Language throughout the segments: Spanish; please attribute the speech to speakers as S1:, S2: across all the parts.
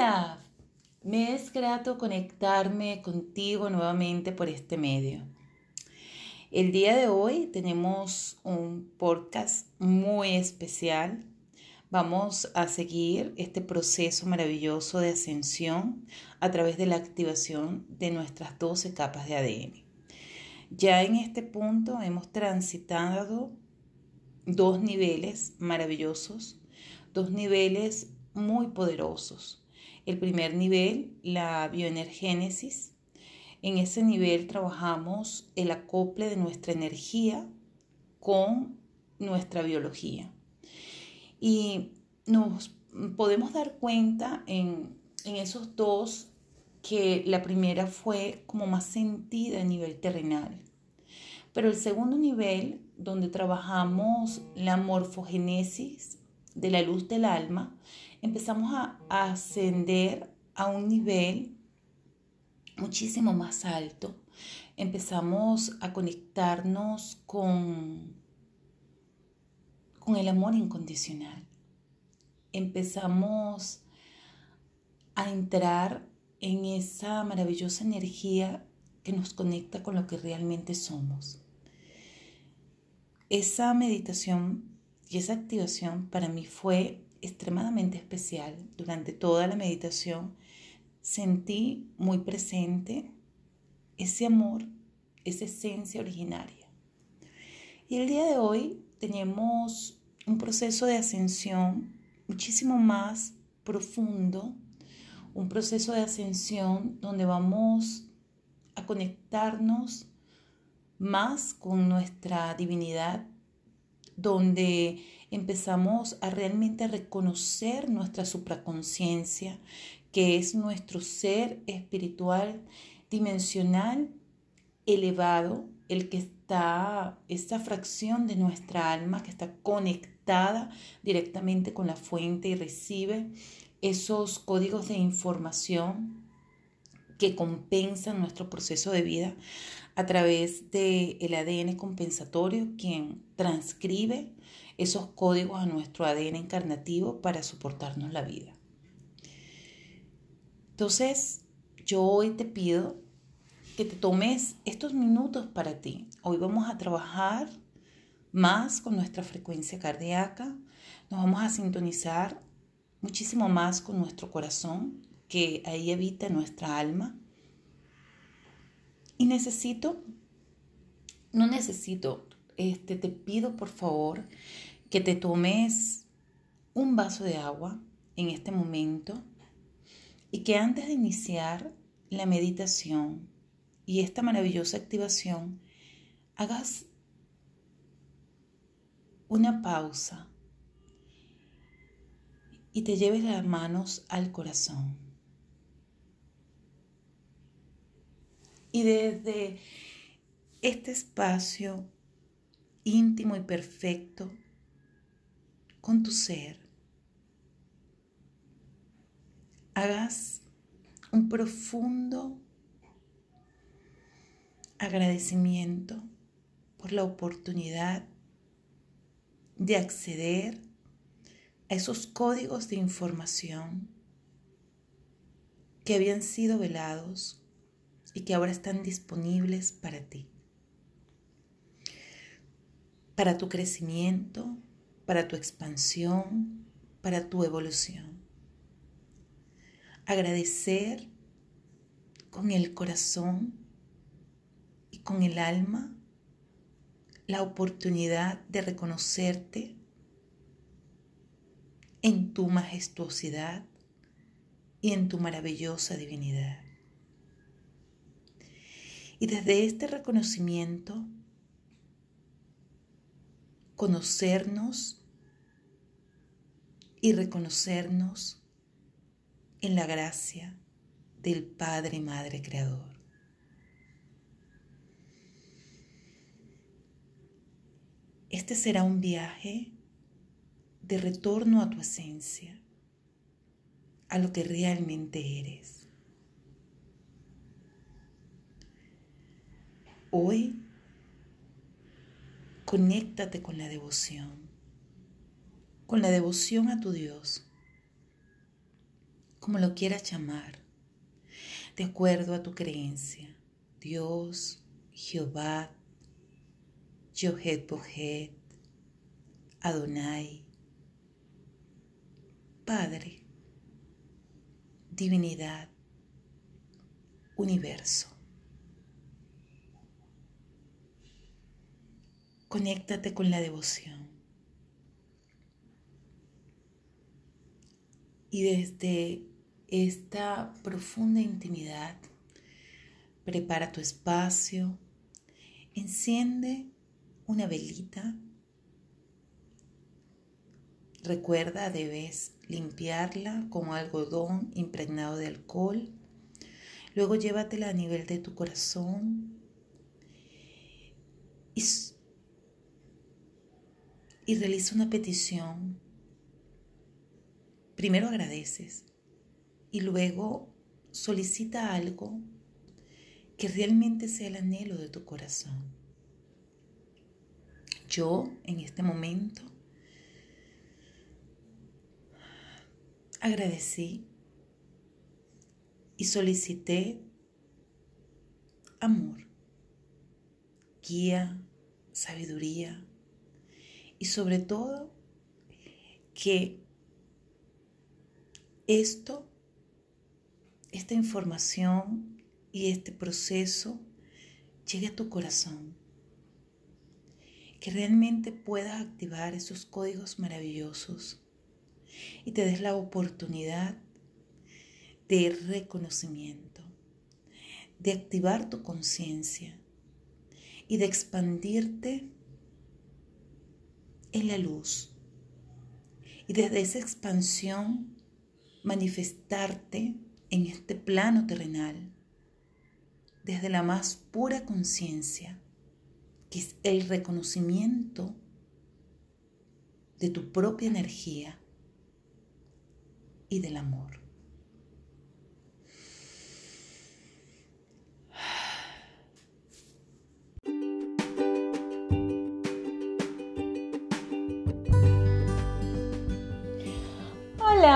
S1: Hola, me es grato conectarme contigo nuevamente por este medio. El día de hoy tenemos un podcast muy especial. Vamos a seguir este proceso maravilloso de ascensión a través de la activación de nuestras 12 capas de ADN. Ya en este punto hemos transitado dos niveles maravillosos, dos niveles muy poderosos. El primer nivel, la bioenergénesis. En ese nivel trabajamos el acople de nuestra energía con nuestra biología. Y nos podemos dar cuenta en, en esos dos que la primera fue como más sentida a nivel terrenal. Pero el segundo nivel, donde trabajamos la morfogénesis de la luz del alma, empezamos a, ascender a un nivel muchísimo más alto. Empezamos a conectarnos con, con el amor incondicional. Empezamos a entrar en esa maravillosa energía que nos conecta con lo que realmente somos. Esa meditación y esa activación para mí fue extremadamente especial. Durante toda la meditación sentí muy presente ese amor, esa esencia originaria. Y el día de hoy tenemos un proceso de ascensión muchísimo más profundo, un proceso de ascensión donde vamos a conectarnos más con nuestra divinidad, donde empezamos a realmente reconocer nuestra supraconciencia, que es nuestro ser espiritual dimensional elevado, el que está, esta fracción de nuestra alma que está conectada directamente con la fuente y recibe esos códigos de información que compensan nuestro proceso de vida a través del el ADN compensatorio, quien transcribe esos códigos a nuestro ADN encarnativo para soportarnos la vida. Entonces, yo hoy te pido que te tomes estos minutos para ti. Hoy vamos a trabajar más con nuestra frecuencia cardíaca, nos vamos a sintonizar muchísimo más con nuestro corazón, que ahí habita nuestra alma. Y necesito, no necesito, este, te pido por favor que te tomes un vaso de agua en este momento y que antes de iniciar la meditación y esta maravillosa activación, hagas una pausa y te lleves las manos al corazón. Y desde este espacio íntimo y perfecto con tu ser. Hagas un profundo agradecimiento por la oportunidad de acceder a esos códigos de información que habían sido velados y que ahora están disponibles para ti, para tu crecimiento, para tu expansión, para tu evolución. Agradecer con el corazón y con el alma la oportunidad de reconocerte en tu majestuosidad y en tu maravillosa divinidad. Y desde este reconocimiento, conocernos y reconocernos en la gracia del Padre Madre Creador. Este será un viaje de retorno a tu esencia, a lo que realmente eres. Hoy, conéctate con la devoción con la devoción a tu Dios, como lo quieras llamar, de acuerdo a tu creencia. Dios, Jehová, Yohet Bohet, Adonai, Padre, Divinidad, Universo. Conéctate con la devoción. Y desde esta profunda intimidad, prepara tu espacio, enciende una velita. Recuerda, debes limpiarla con algodón impregnado de alcohol. Luego llévatela a nivel de tu corazón y, realiza una petición. Primero agradeces y luego solicita algo que realmente sea el anhelo de tu corazón. Yo en este momento agradecí y solicité amor, guía, sabiduría y sobre todo que esto, esta información y este proceso llegue a tu corazón, que realmente puedas activar esos códigos maravillosos y te des la oportunidad de reconocimiento, de activar tu conciencia y de expandirte en la luz. Y desde esa expansión manifestarte en este plano terrenal desde la más pura conciencia, que es el reconocimiento de tu propia energía y del amor.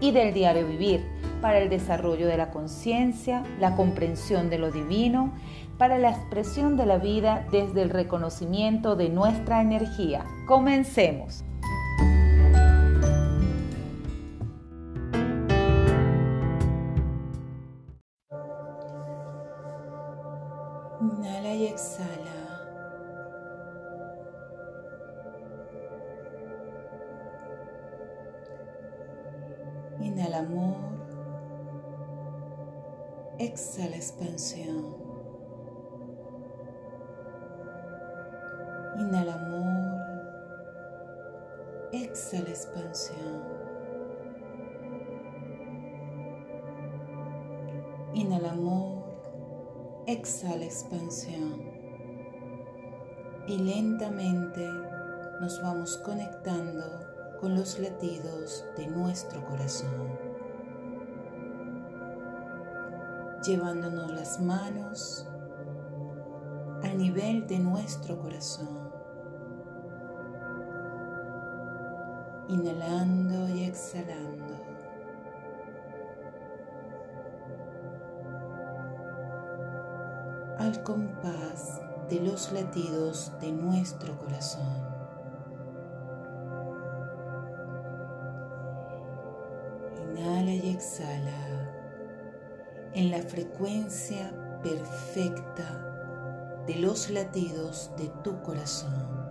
S1: y del diario vivir para el desarrollo de la conciencia, la comprensión de lo divino, para la expresión de la vida desde el reconocimiento de nuestra energía. Comencemos. Exhala expansión. Inhala amor. Exhala expansión. Inhala amor. Exhala expansión. Y lentamente nos vamos conectando con los latidos de nuestro corazón, llevándonos las manos al nivel de nuestro corazón, inhalando y exhalando. al compás de los latidos de nuestro corazón. Frecuencia perfecta de los latidos de tu corazón.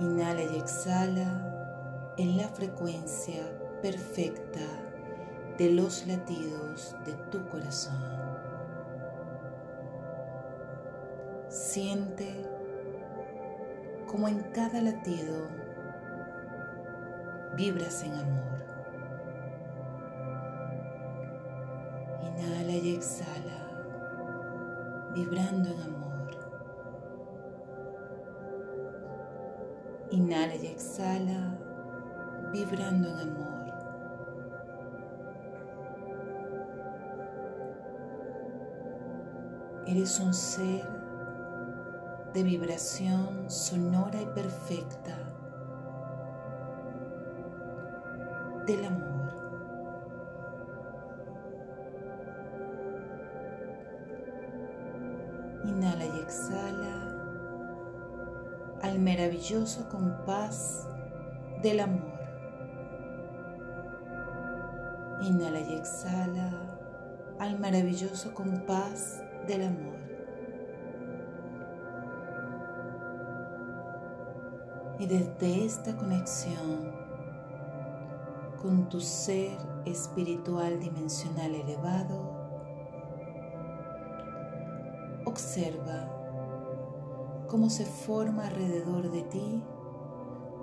S1: Inhala y exhala en la frecuencia perfecta de los latidos de tu corazón. Siente como en cada latido vibras en amor. Exhala, vibrando en amor. Inhala y exhala, vibrando en amor. Eres un ser de vibración sonora y perfecta del amor. Inhala y exhala al maravilloso compás del amor. Inhala y exhala al maravilloso compás del amor. Y desde esta conexión con tu ser espiritual dimensional elevado, observa cómo se forma alrededor de ti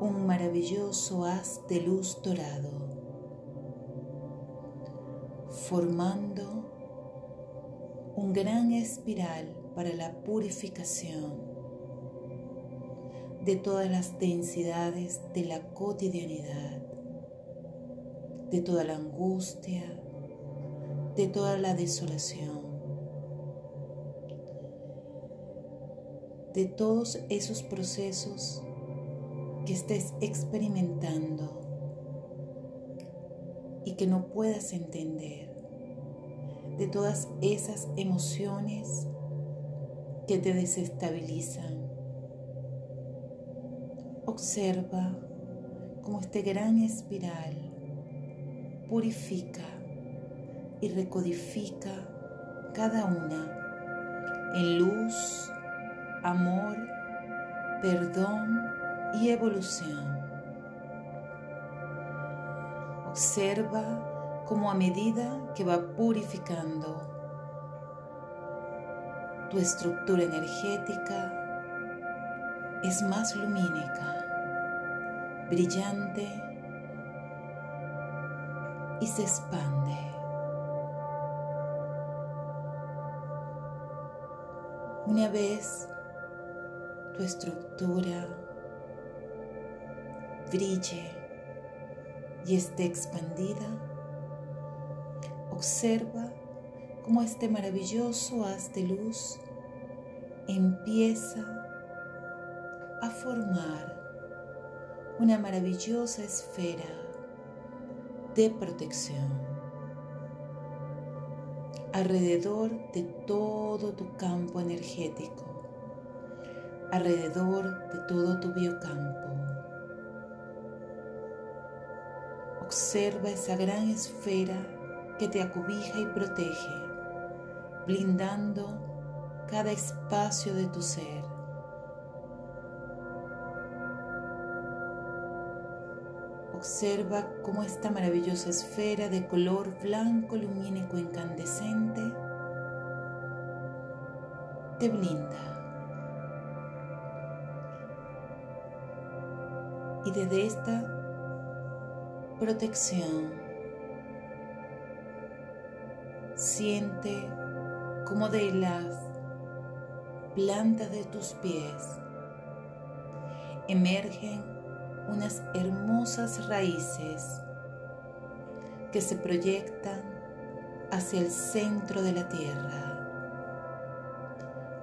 S1: un maravilloso haz de luz dorado, formando un gran espiral para la purificación de todas las densidades de la cotidianidad, de toda la angustia, de toda la desolación, de todos esos procesos que estés experimentando y que no puedas entender de todas esas emociones que te desestabilizan. Observa cómo este gran espiral purifica y recodifica cada una en luz, amor, perdón y evolución. Observa como a medida que va purificando tu estructura energética es más lumínica, brillante y se expande. Una vez tu estructura brille y esté expandida, Observa cómo este maravilloso haz de luz empieza a formar una maravillosa esfera de protección alrededor de todo tu campo energético, alrededor de todo tu biocampo. Observa esa gran esfera que te acobija y protege, blindando cada espacio de tu ser. Observa cómo esta maravillosa esfera de color blanco lumínico incandescente te blinda. Y desde esta protección Siente como de las plantas de tus pies emergen unas hermosas raíces que se proyectan hacia el centro de la tierra,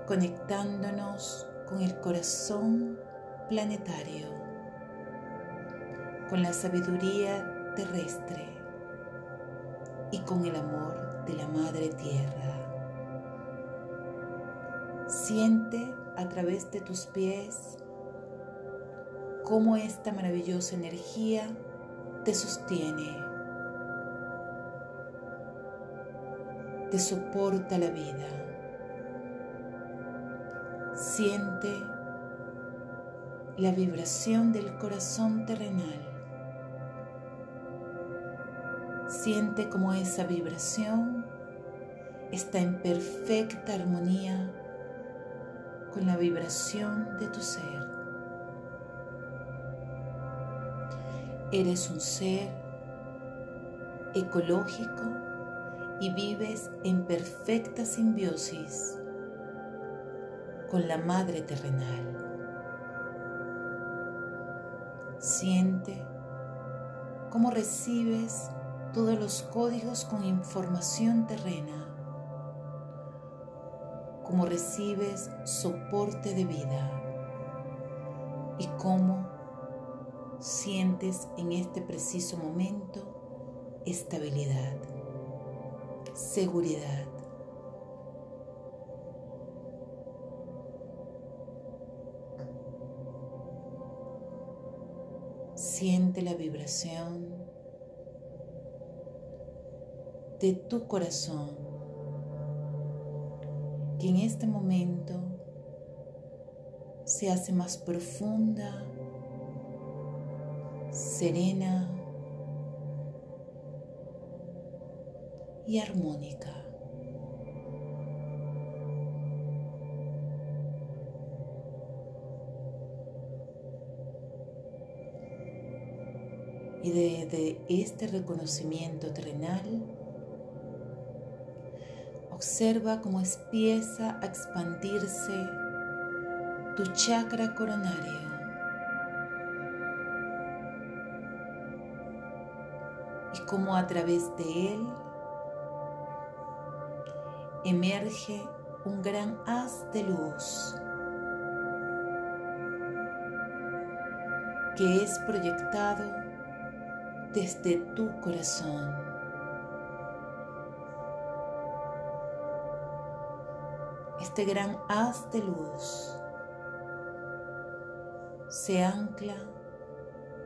S1: conectándonos con el corazón planetario, con la sabiduría terrestre y con el amor de la Madre Tierra. Siente a través de tus pies cómo esta maravillosa energía te sostiene, te soporta la vida. Siente la vibración del corazón terrenal Siente como esa vibración está en perfecta armonía con la vibración de tu ser. Eres un ser ecológico y vives en perfecta simbiosis con la madre terrenal. Siente cómo recibes todos los códigos con información terrena, cómo recibes soporte de vida y cómo sientes en este preciso momento estabilidad, seguridad. Siente la vibración de tu corazón que en este momento se hace más profunda serena y armónica. Y desde este reconocimiento terrenal, observa cómo empieza a expandirse tu chakra coronario. como a través de él emerge un gran haz de luz que es proyectado desde tu corazón. Este gran haz de luz se ancla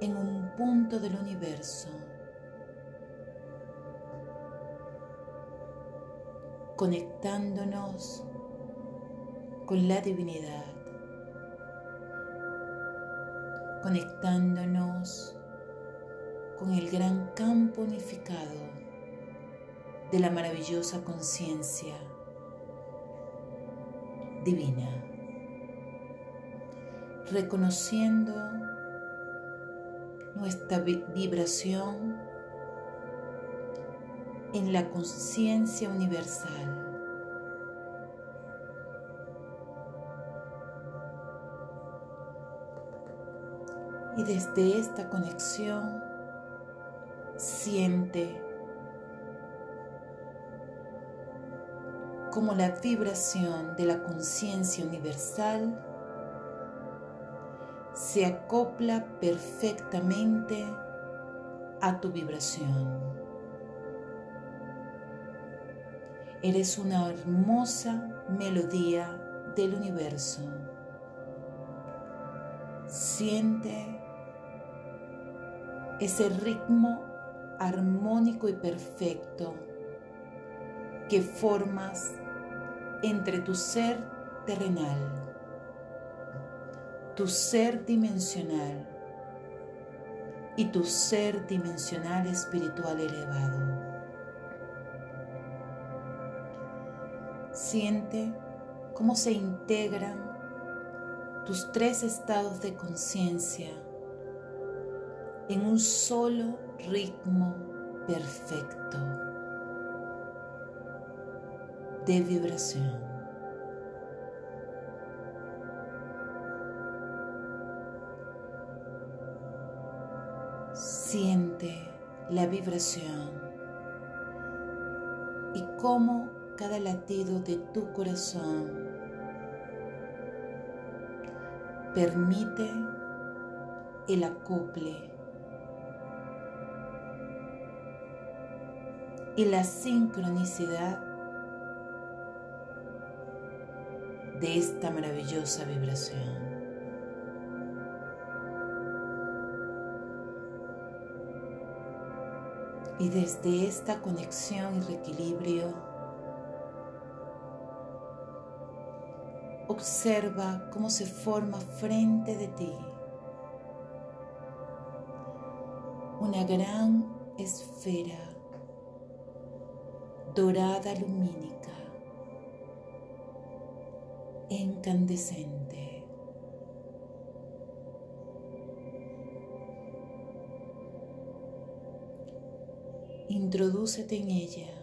S1: en un punto del universo. Conectándonos con la divinidad, conectándonos con el gran campo unificado de la maravillosa conciencia divina, reconociendo nuestra vibración en la conciencia universal. Y desde esta conexión siente como la vibración de la conciencia universal se acopla perfectamente a tu vibración. Eres una hermosa melodía del universo. Siente ese ritmo armónico y perfecto que formas entre tu ser terrenal, tu ser dimensional y tu ser dimensional espiritual elevado. Siente cómo se integran tus tres estados de conciencia en un solo ritmo perfecto de vibración. Siente la vibración y cómo cada latido de tu corazón. Permite el acople y la sincronicidad de esta maravillosa vibración. Y desde esta conexión y reequilibrio, Observa cómo se forma frente de ti una gran esfera dorada lumínica, incandescente. Introdúcete en ella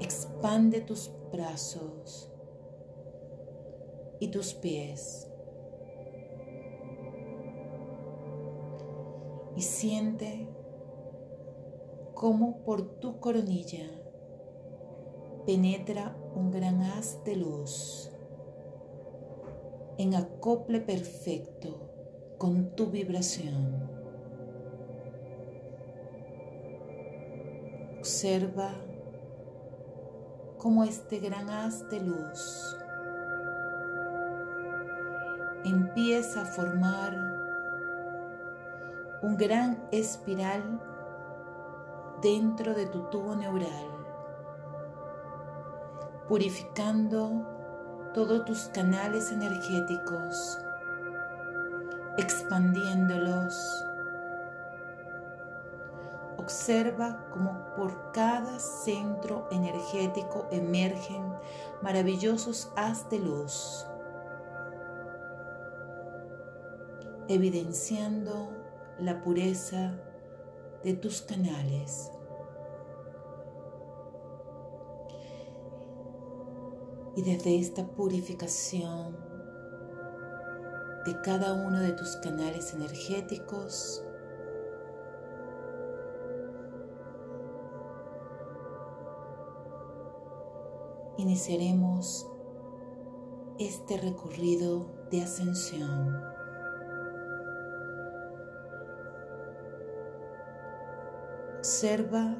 S1: expande tus brazos y tus pies. Y siente cómo por tu coronilla penetra un gran haz de luz en acople perfecto con tu vibración. Observa cómo este gran haz de luz empieza a formar un gran espiral dentro de tu tubo neural, purificando todos tus canales energéticos, expandiéndolos. Observa cómo por cada centro energético emergen maravillosos haz de luz evidenciando la pureza de tus canales. Y desde esta purificación de cada uno de tus canales energéticos, iniciaremos este recorrido de ascensión. Observa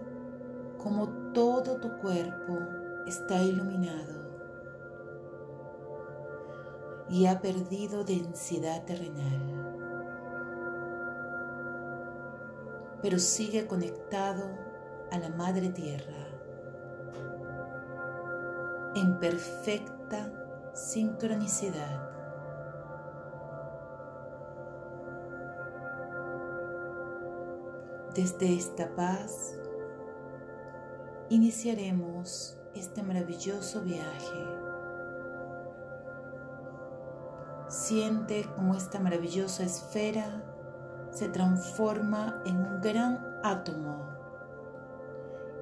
S1: cómo todo tu cuerpo está iluminado y ha perdido densidad terrenal, pero sigue conectado a la Madre Tierra en perfecta sincronicidad. Desde esta paz iniciaremos este maravilloso viaje. Siente cómo esta maravillosa esfera se transforma en un gran átomo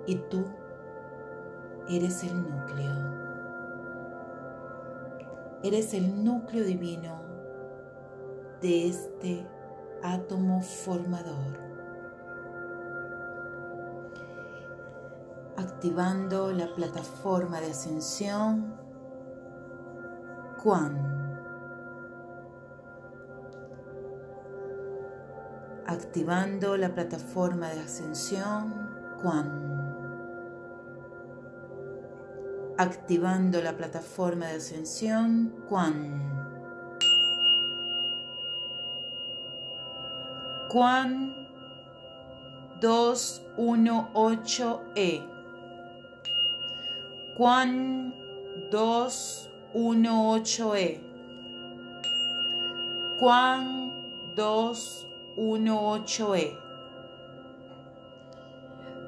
S1: y tú eres el núcleo. Eres el núcleo divino de este átomo formador. activando la plataforma de ascensión Quan. Activando la plataforma de ascensión Quan. Activando la plataforma de ascensión Quan. Quan 218E. Juan 218E. Juan 218E.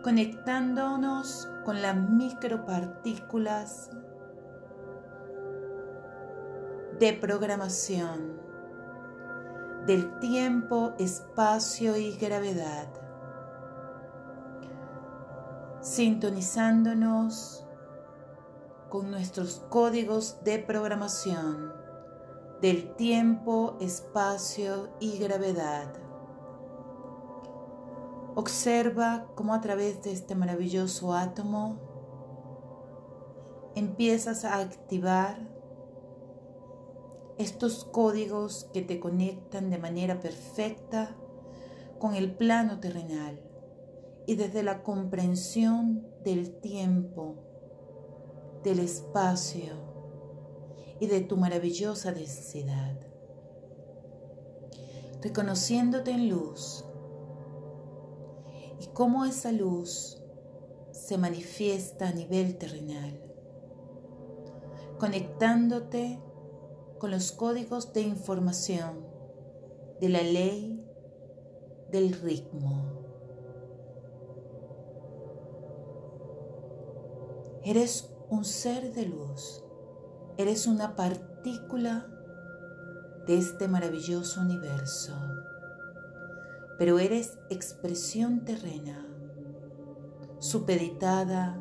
S1: Conectándonos con las micropartículas de programación del tiempo, espacio y gravedad. Sintonizándonos con nuestros códigos de programación del tiempo, espacio y gravedad. Observa cómo a través de este maravilloso átomo empiezas a activar estos códigos que te conectan de manera perfecta con el plano terrenal y desde la comprensión del tiempo del espacio y de tu maravillosa densidad. Reconociéndote en luz y cómo esa luz se manifiesta a nivel terrenal, conectándote con los códigos de información de la ley del ritmo. Eres un ser de luz. Eres una partícula de este maravilloso universo. Pero eres expresión terrena, supeditada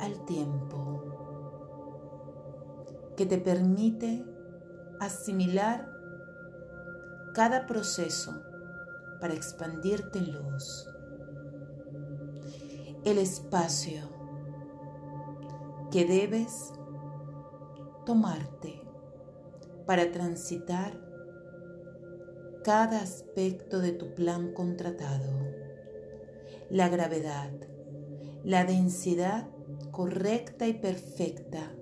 S1: al tiempo, que te permite asimilar cada proceso para expandirte en luz. El espacio que debes tomarte para transitar cada aspecto de tu plan contratado. La gravedad, la densidad correcta y perfecta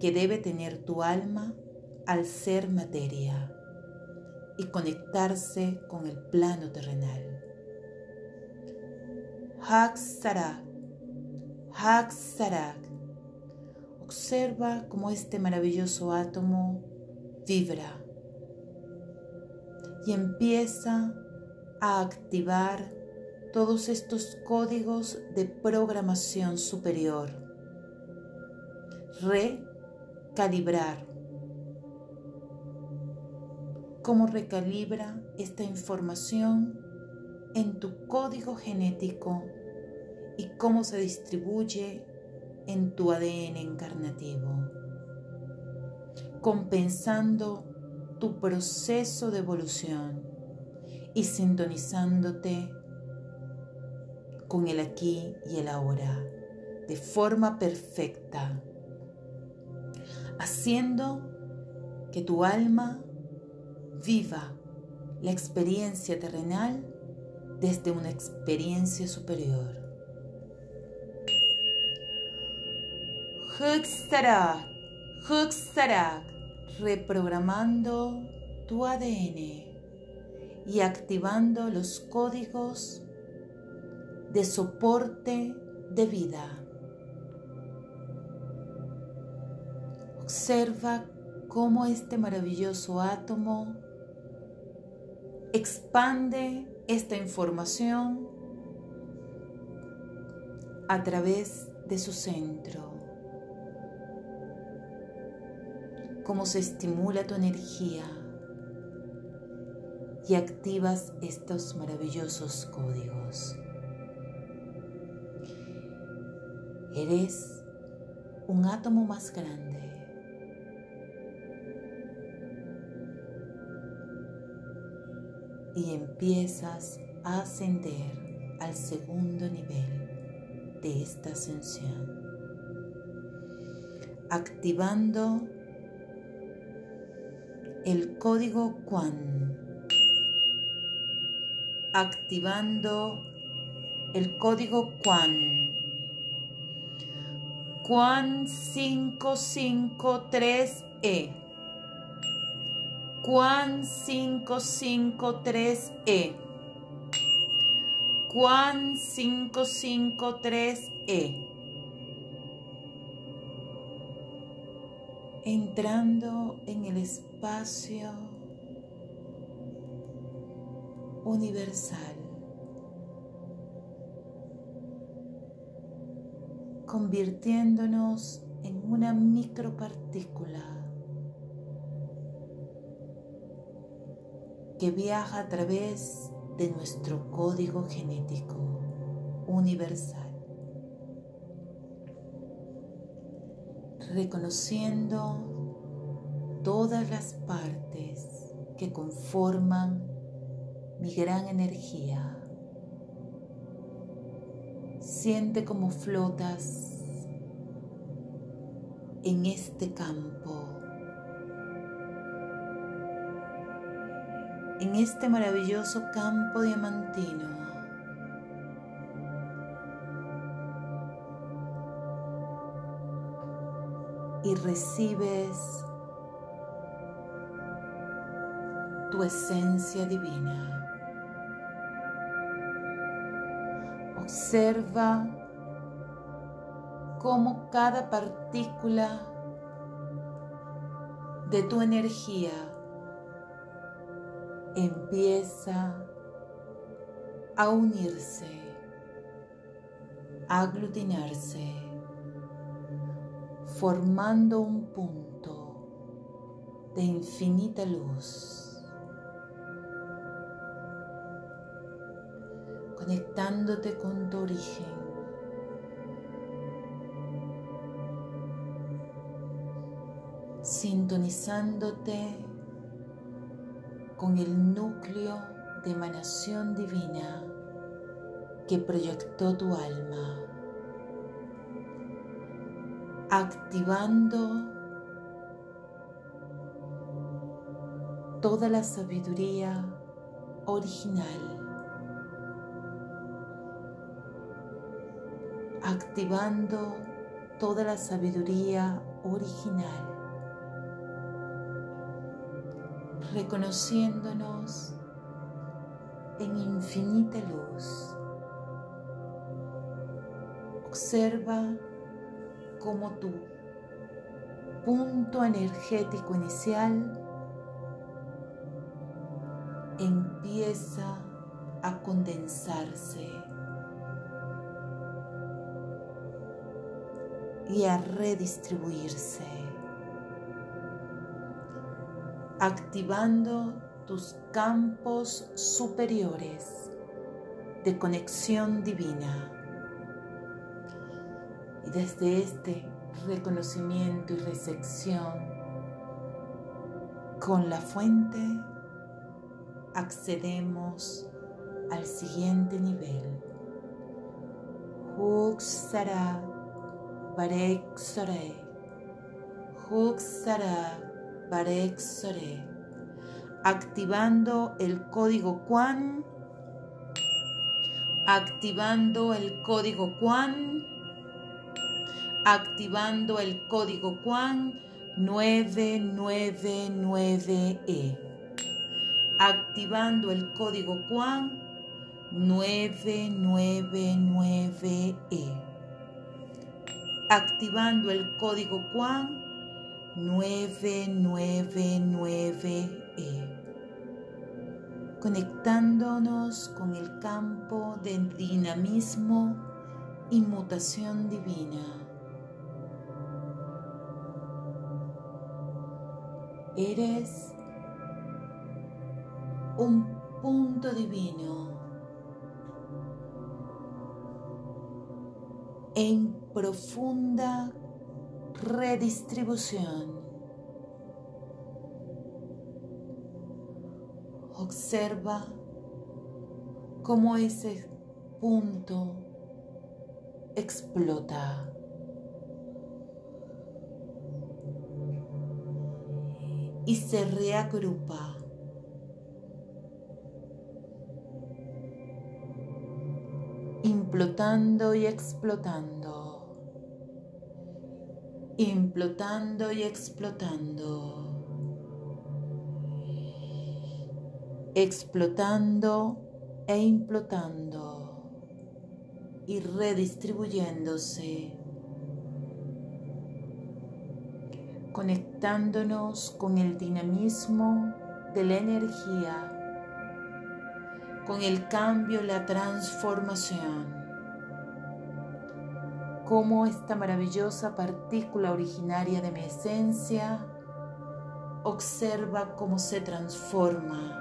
S1: que debe tener tu alma al ser materia y conectarse con el plano terrenal. Hak Sarak. Observa cómo este maravilloso átomo vibra y empieza a activar todos estos códigos de programación superior. Recalibrar. ¿Cómo recalibra esta información en tu código genético y cómo se distribuye en tu ADN encarnativo? Compensando tu proceso de evolución y sintonizándote con el aquí y el ahora de forma perfecta, haciendo que tu alma viva la experiencia terrenal desde una experiencia superior. Huxtarak, Huxtarak reprogramando tu ADN y activando los códigos de soporte de vida. Observa cómo este maravilloso átomo expande esta información a través de su centro. Cómo se estimula tu energía y activas estos maravillosos códigos. Eres un átomo más grande. Y empiezas a ascender al segundo nivel de esta ascensión, activando el código QUAN. Activando el código QUAN. QUAN 553E. QUAN 553E. QUAN 553E. entrando en el espacio universal, convirtiéndonos en una micropartícula que viaja a través de nuestro código genético universal. reconociendo todas las partes que conforman mi gran energía. Siente como flotas en este campo, en este maravilloso campo diamantino. y recibes tu esencia divina. Observa cómo cada partícula de tu energía empieza a unirse, a aglutinarse formando un punto de infinita luz, conectándote con tu origen. sintonizándote con el núcleo de emanación divina que proyectó tu alma, activando toda la sabiduría original activando toda la sabiduría original, reconociéndonos en infinita luz. Observa cómo tu punto energético inicial empieza a condensarse y a redistribuirse, activando tus campos superiores de conexión divina. Y desde este reconocimiento y recepción con la fuente, accedemos al siguiente nivel. Huksara Barek Sore. Sore. Activando el código Quan. Activando el código Quan. Activando el código Quan 999E activando el código QUAN 999E. Activando el código QUAN 999E. Conectándonos con el campo de dinamismo y mutación divina. Eres un punto divino en profunda redistribución. Observa cómo ese punto explota. Y se reagrupa implotando y explotando, implotando y explotando, explotando e implotando y redistribuyéndose, conectándonos con el dinamismo de la energía con el cambio, la transformación cómo esta maravillosa partícula originaria de mi esencia observa cómo se transforma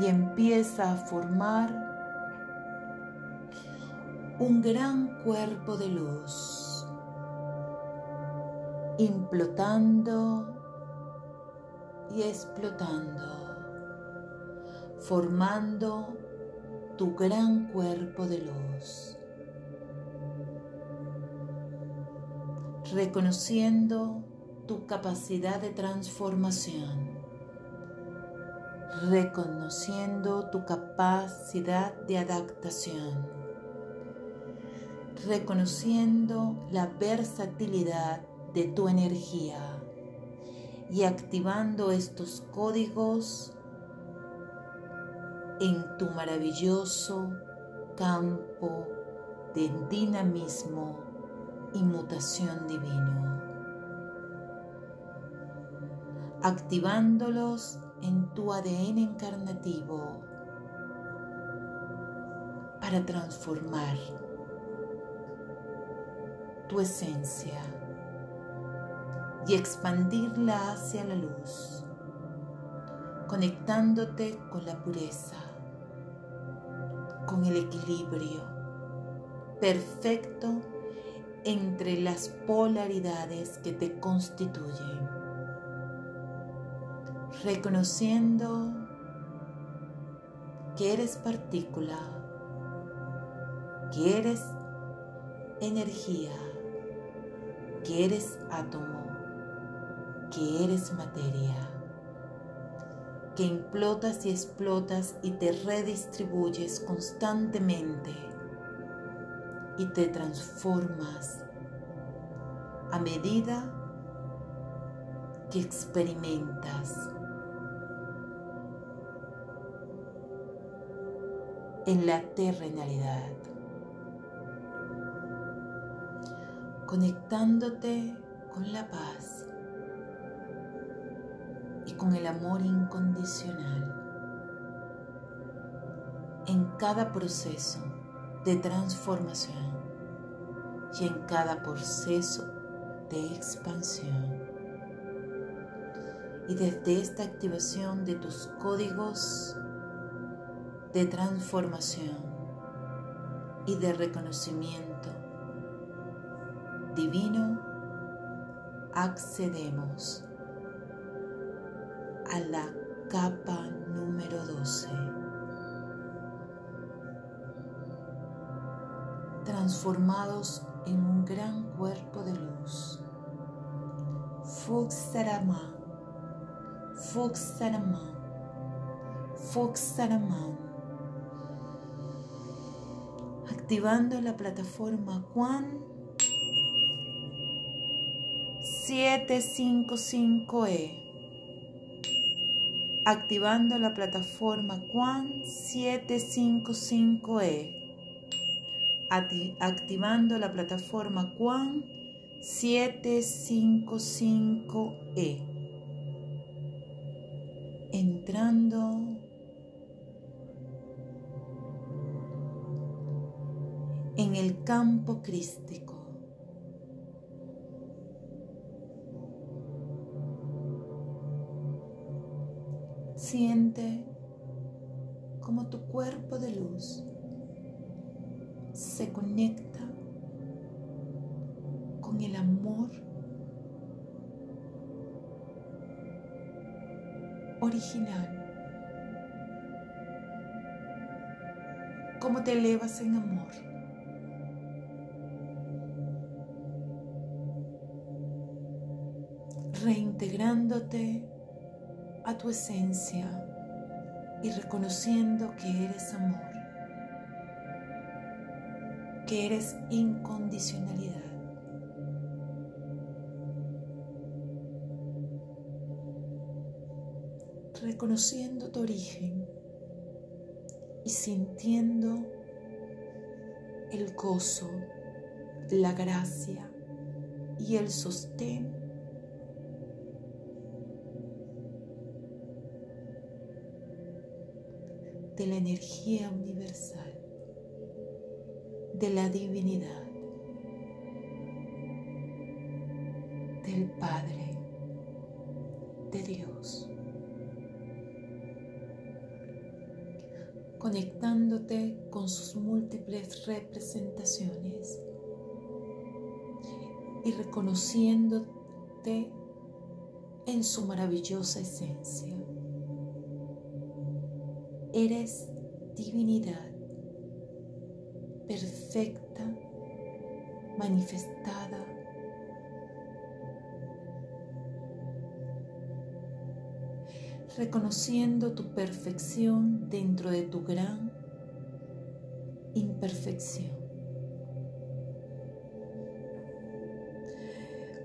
S1: y empieza a formar un gran cuerpo de luz, implotando y explotando, formando tu gran cuerpo de luz. Reconociendo tu capacidad de transformación, reconociendo tu capacidad de adaptación, reconociendo la versatilidad de tu energía y activando estos códigos en tu maravilloso campo de dinamismo y mutación divino, activándolos en tu ADN encarnativo para transformar tu esencia y expandirla hacia la luz, conectándote con la pureza, con el equilibrio perfecto entre las polaridades que te constituyen, reconociendo que eres partícula, que eres energía, que eres átomo, que eres materia, que implotas y explotas y te redistribuyes constantemente y te transformas a medida que experimentas en la terrenalidad, conectándote con la paz y con el amor incondicional en cada proceso de transformación y en cada proceso de expansión. Y desde esta activación de tus códigos de transformación y de reconocimiento divino, accedemos a la capa número 12. Transformados en un gran cuerpo de luz. Fuxaraman, Fuxaraman, Fuxaraman activando la plataforma Quan 755E. Activando la plataforma Quan 755E. Activando la plataforma Quan 755E. Entrando en el campo crístico. Siente como tu cuerpo de luz se conecta con el amor original. Cómo te elevas en amor. reintegrándote a tu esencia y reconociendo que eres amor, que eres incondicionalidad. Reconociendo tu origen y sintiendo el gozo, la gracia y el sostén de la energía universal, de la divinidad, del Padre, de Dios. conectándote con sus múltiples representaciones y reconociéndote en su maravillosa esencia. Eres divinidad perfecta, manifestada. reconociendo tu perfección dentro de tu gran imperfección.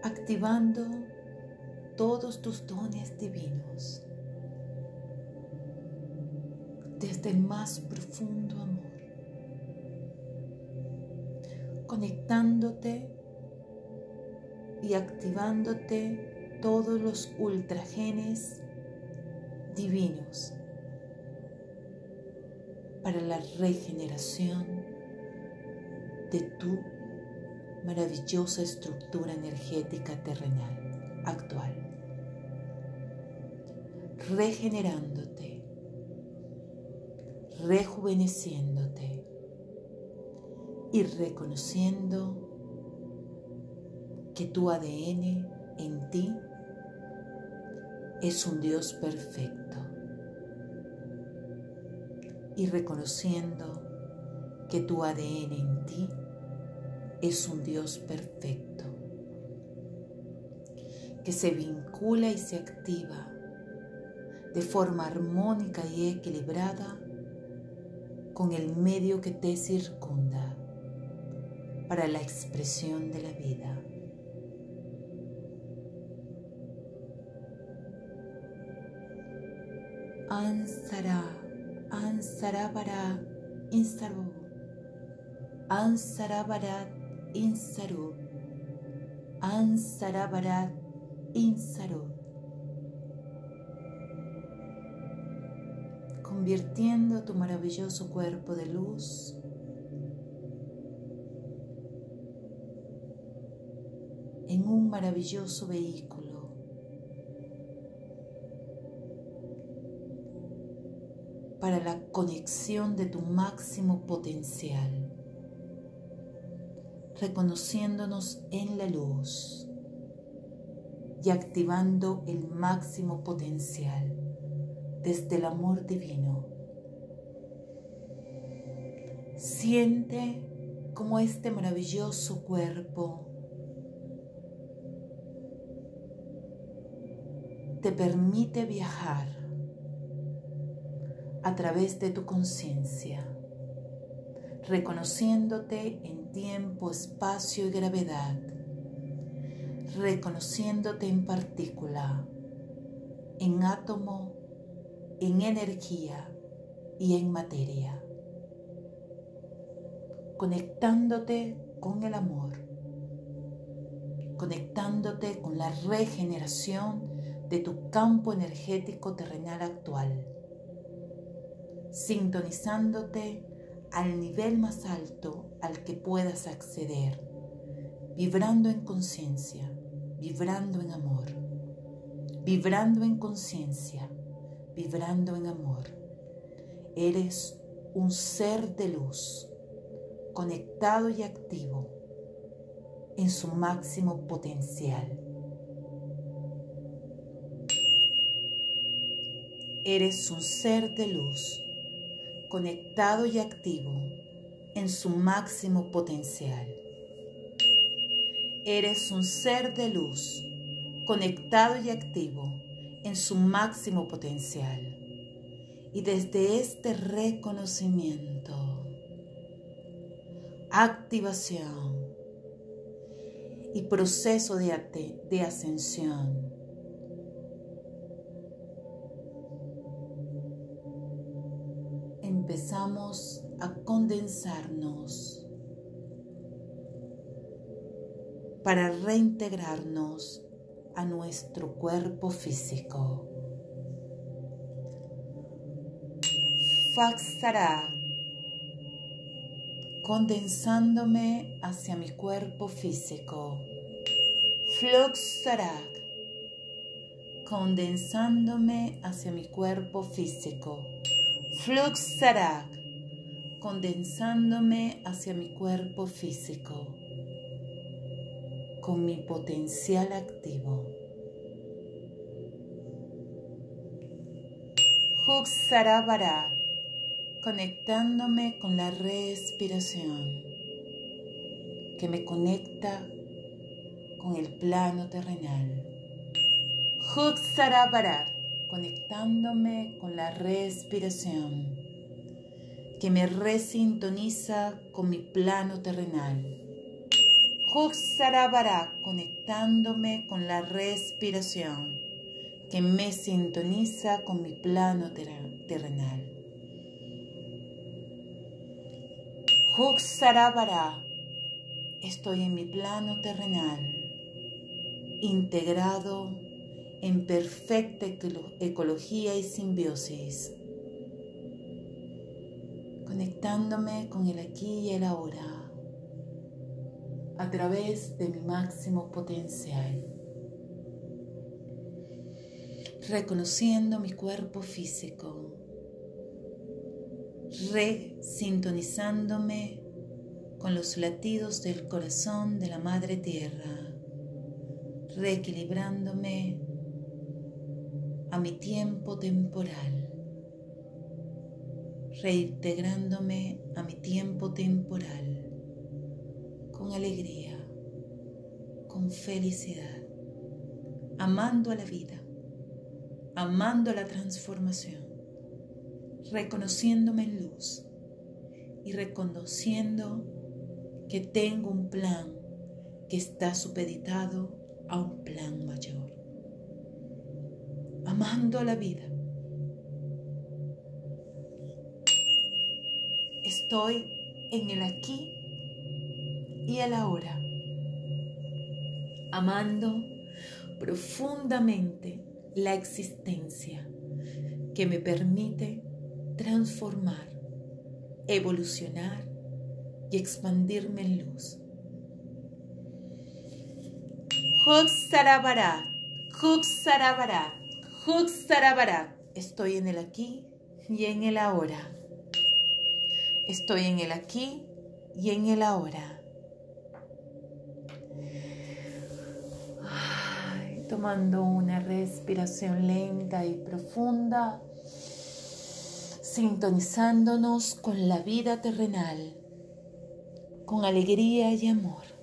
S1: Activando todos tus dones divinos desde el más profundo amor, conectándote y activándote todos los ultragenes divinos para la regeneración de tu maravillosa estructura energética terrenal actual, regenerándote rejuveneciéndote y reconociendo que tu ADN en ti es un Dios perfecto. Y reconociendo que tu ADN en ti es un Dios perfecto, que se vincula y se activa de forma armónica y equilibrada con el medio que te circunda para la expresión de la vida. Ansara, Ansarabara, Insaru, Ansarabarat, Insaru, Ansarabarat, Insaru. Convirtiendo tu maravilloso cuerpo de luz en un maravilloso vehículo para la conexión de tu máximo potencial, reconociéndonos en la luz y activando el máximo potencial desde el amor divino. Siente como este maravilloso cuerpo te permite viajar a través de tu conciencia, reconociéndote en tiempo, espacio y gravedad, reconociéndote en partícula, en átomo, en energía y en materia, conectándote con el amor, conectándote con la regeneración de tu campo energético terrenal actual sintonizándote al nivel más alto al que puedas acceder, vibrando en conciencia, vibrando en amor, vibrando en conciencia, vibrando en amor. Eres un ser de luz, conectado y activo en su máximo potencial. Eres un ser de luz conectado y activo en su máximo potencial. Eres un ser de luz, conectado y activo en su máximo potencial. Y desde este reconocimiento, activación y proceso de, de ascensión, empezamos a condensarnos para reintegrarnos a nuestro cuerpo físico. Faxará, condensándome hacia mi cuerpo físico. Fluxarak, condensándome hacia mi cuerpo físico. Fluxarak, condensándome hacia mi cuerpo físico con mi potencial activo. Huxarabara, conectándome con la respiración que me conecta con el plano terrenal. Huxarabara, conectándome con la respiración que me resintoniza con mi plano terrenal. Huxarabara, conectándome con la respiración que me sintoniza con mi plano terrenal. Huxarabara, estoy en mi plano terrenal, integrado en perfecta ecología y simbiosis, conectándome con el aquí y el ahora a través de mi máximo potencial, reconociendo mi cuerpo físico, resintonizándome con los latidos del corazón de la Madre Tierra. Reequilibrándome a mi tiempo temporal, reintegrándome a mi tiempo temporal con alegría, con felicidad, amando a la vida, amando la transformación, reconociéndome en luz y reconociendo que tengo un plan que está supeditado a un plan mayor. Amando la vida. Estoy en el aquí y el ahora. Amando profundamente la existencia que me permite transformar, evolucionar y expandirme en luz. Huxarabarat, Huxarabarat, Estoy en el aquí y en el ahora. Estoy en el aquí y en el ahora. tomando una respiración lenta y profunda, sintonizándonos con la vida terrenal con alegría y amor.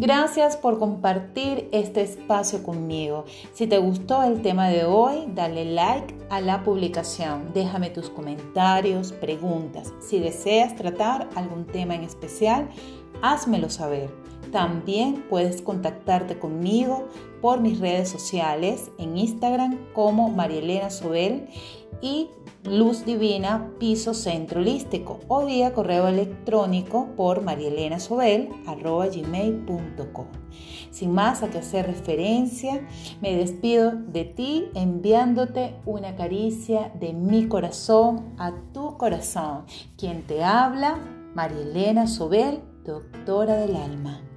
S1: Gracias por compartir este espacio conmigo. Si te gustó el tema de hoy, dale like a la publicación. Déjame tus comentarios, preguntas. Si deseas tratar algún tema en especial, házmelo saber. También puedes contactarte conmigo por mis redes sociales en Instagram como Marielena Sobel y Luz Divina Piso Centro Holístico o vía correo electrónico por marielenasobel.gmail.com Sin más a que hacer referencia, me despido de ti enviándote una caricia de mi corazón a tu corazón. Quien te habla, Marielena Sobel, doctora del alma.